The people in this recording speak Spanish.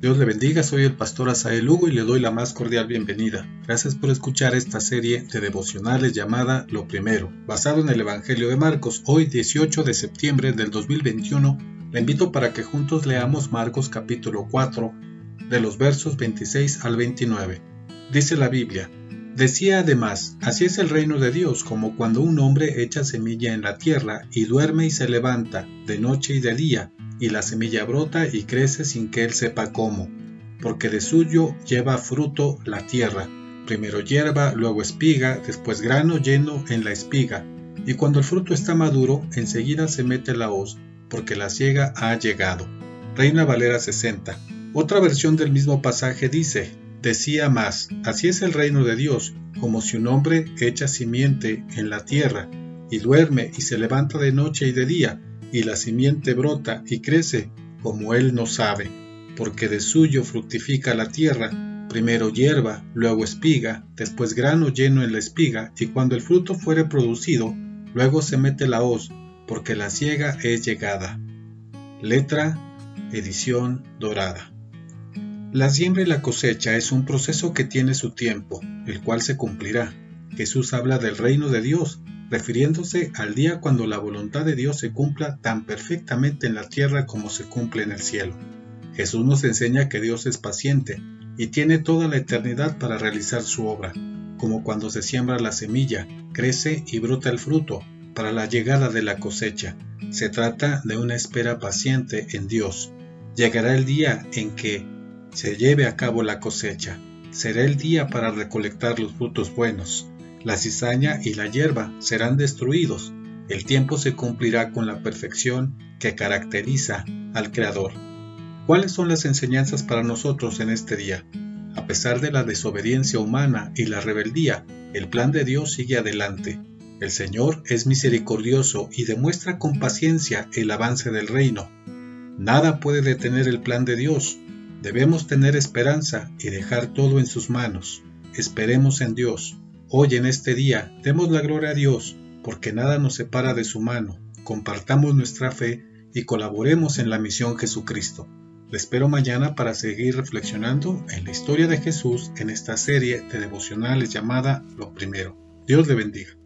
Dios le bendiga, soy el pastor Asael Lugo y le doy la más cordial bienvenida. Gracias por escuchar esta serie de devocionales llamada Lo Primero, basado en el Evangelio de Marcos. Hoy 18 de septiembre del 2021, le invito para que juntos leamos Marcos capítulo 4, de los versos 26 al 29. Dice la Biblia, Decía además, así es el reino de Dios, como cuando un hombre echa semilla en la tierra y duerme y se levanta, de noche y de día, y la semilla brota y crece sin que él sepa cómo, porque de suyo lleva fruto la tierra, primero hierba, luego espiga, después grano lleno en la espiga, y cuando el fruto está maduro, enseguida se mete la hoz, porque la ciega ha llegado. Reina Valera 60. Otra versión del mismo pasaje dice, Decía más, así es el reino de Dios, como si un hombre echa simiente en la tierra, y duerme y se levanta de noche y de día, y la simiente brota y crece como él no sabe, porque de suyo fructifica la tierra, primero hierba, luego espiga, después grano lleno en la espiga, y cuando el fruto fuere producido, luego se mete la hoz, porque la ciega es llegada. Letra, edición dorada. La siembra y la cosecha es un proceso que tiene su tiempo, el cual se cumplirá. Jesús habla del reino de Dios, refiriéndose al día cuando la voluntad de Dios se cumpla tan perfectamente en la tierra como se cumple en el cielo. Jesús nos enseña que Dios es paciente y tiene toda la eternidad para realizar su obra, como cuando se siembra la semilla, crece y brota el fruto para la llegada de la cosecha. Se trata de una espera paciente en Dios. Llegará el día en que se lleve a cabo la cosecha. Será el día para recolectar los frutos buenos. La cizaña y la hierba serán destruidos. El tiempo se cumplirá con la perfección que caracteriza al Creador. ¿Cuáles son las enseñanzas para nosotros en este día? A pesar de la desobediencia humana y la rebeldía, el plan de Dios sigue adelante. El Señor es misericordioso y demuestra con paciencia el avance del reino. Nada puede detener el plan de Dios, Debemos tener esperanza y dejar todo en sus manos. Esperemos en Dios. Hoy en este día demos la gloria a Dios, porque nada nos separa de su mano. Compartamos nuestra fe y colaboremos en la misión Jesucristo. Le espero mañana para seguir reflexionando en la historia de Jesús en esta serie de devocionales llamada Lo Primero. Dios le bendiga.